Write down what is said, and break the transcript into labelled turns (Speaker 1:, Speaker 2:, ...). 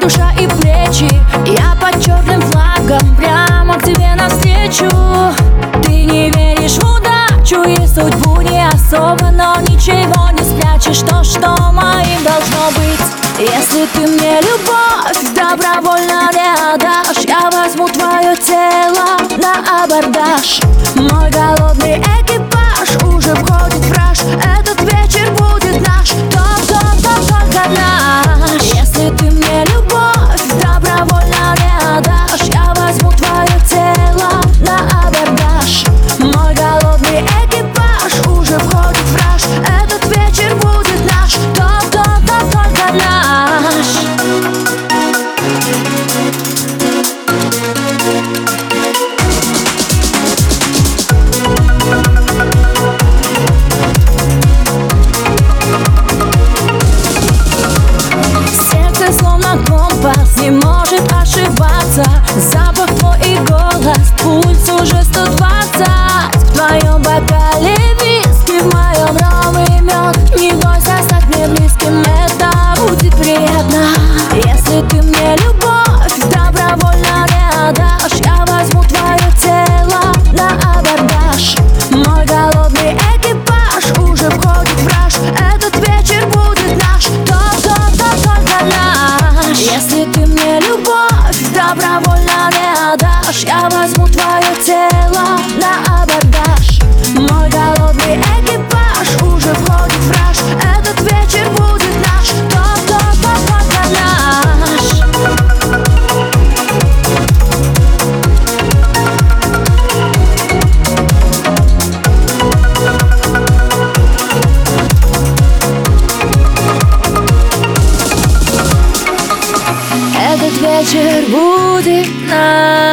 Speaker 1: душа и плечи. Я под черным флагом прямо к тебе навстречу. Ты не веришь в удачу и судьбу не особо Но ничего не спрячешь, то, что моим должно быть. Если ты мне любовь добровольно не отдашь Я возьму твое тело на абордаж. добровольно не отдашь. Я возьму твое тело на оборот. вечір буде на.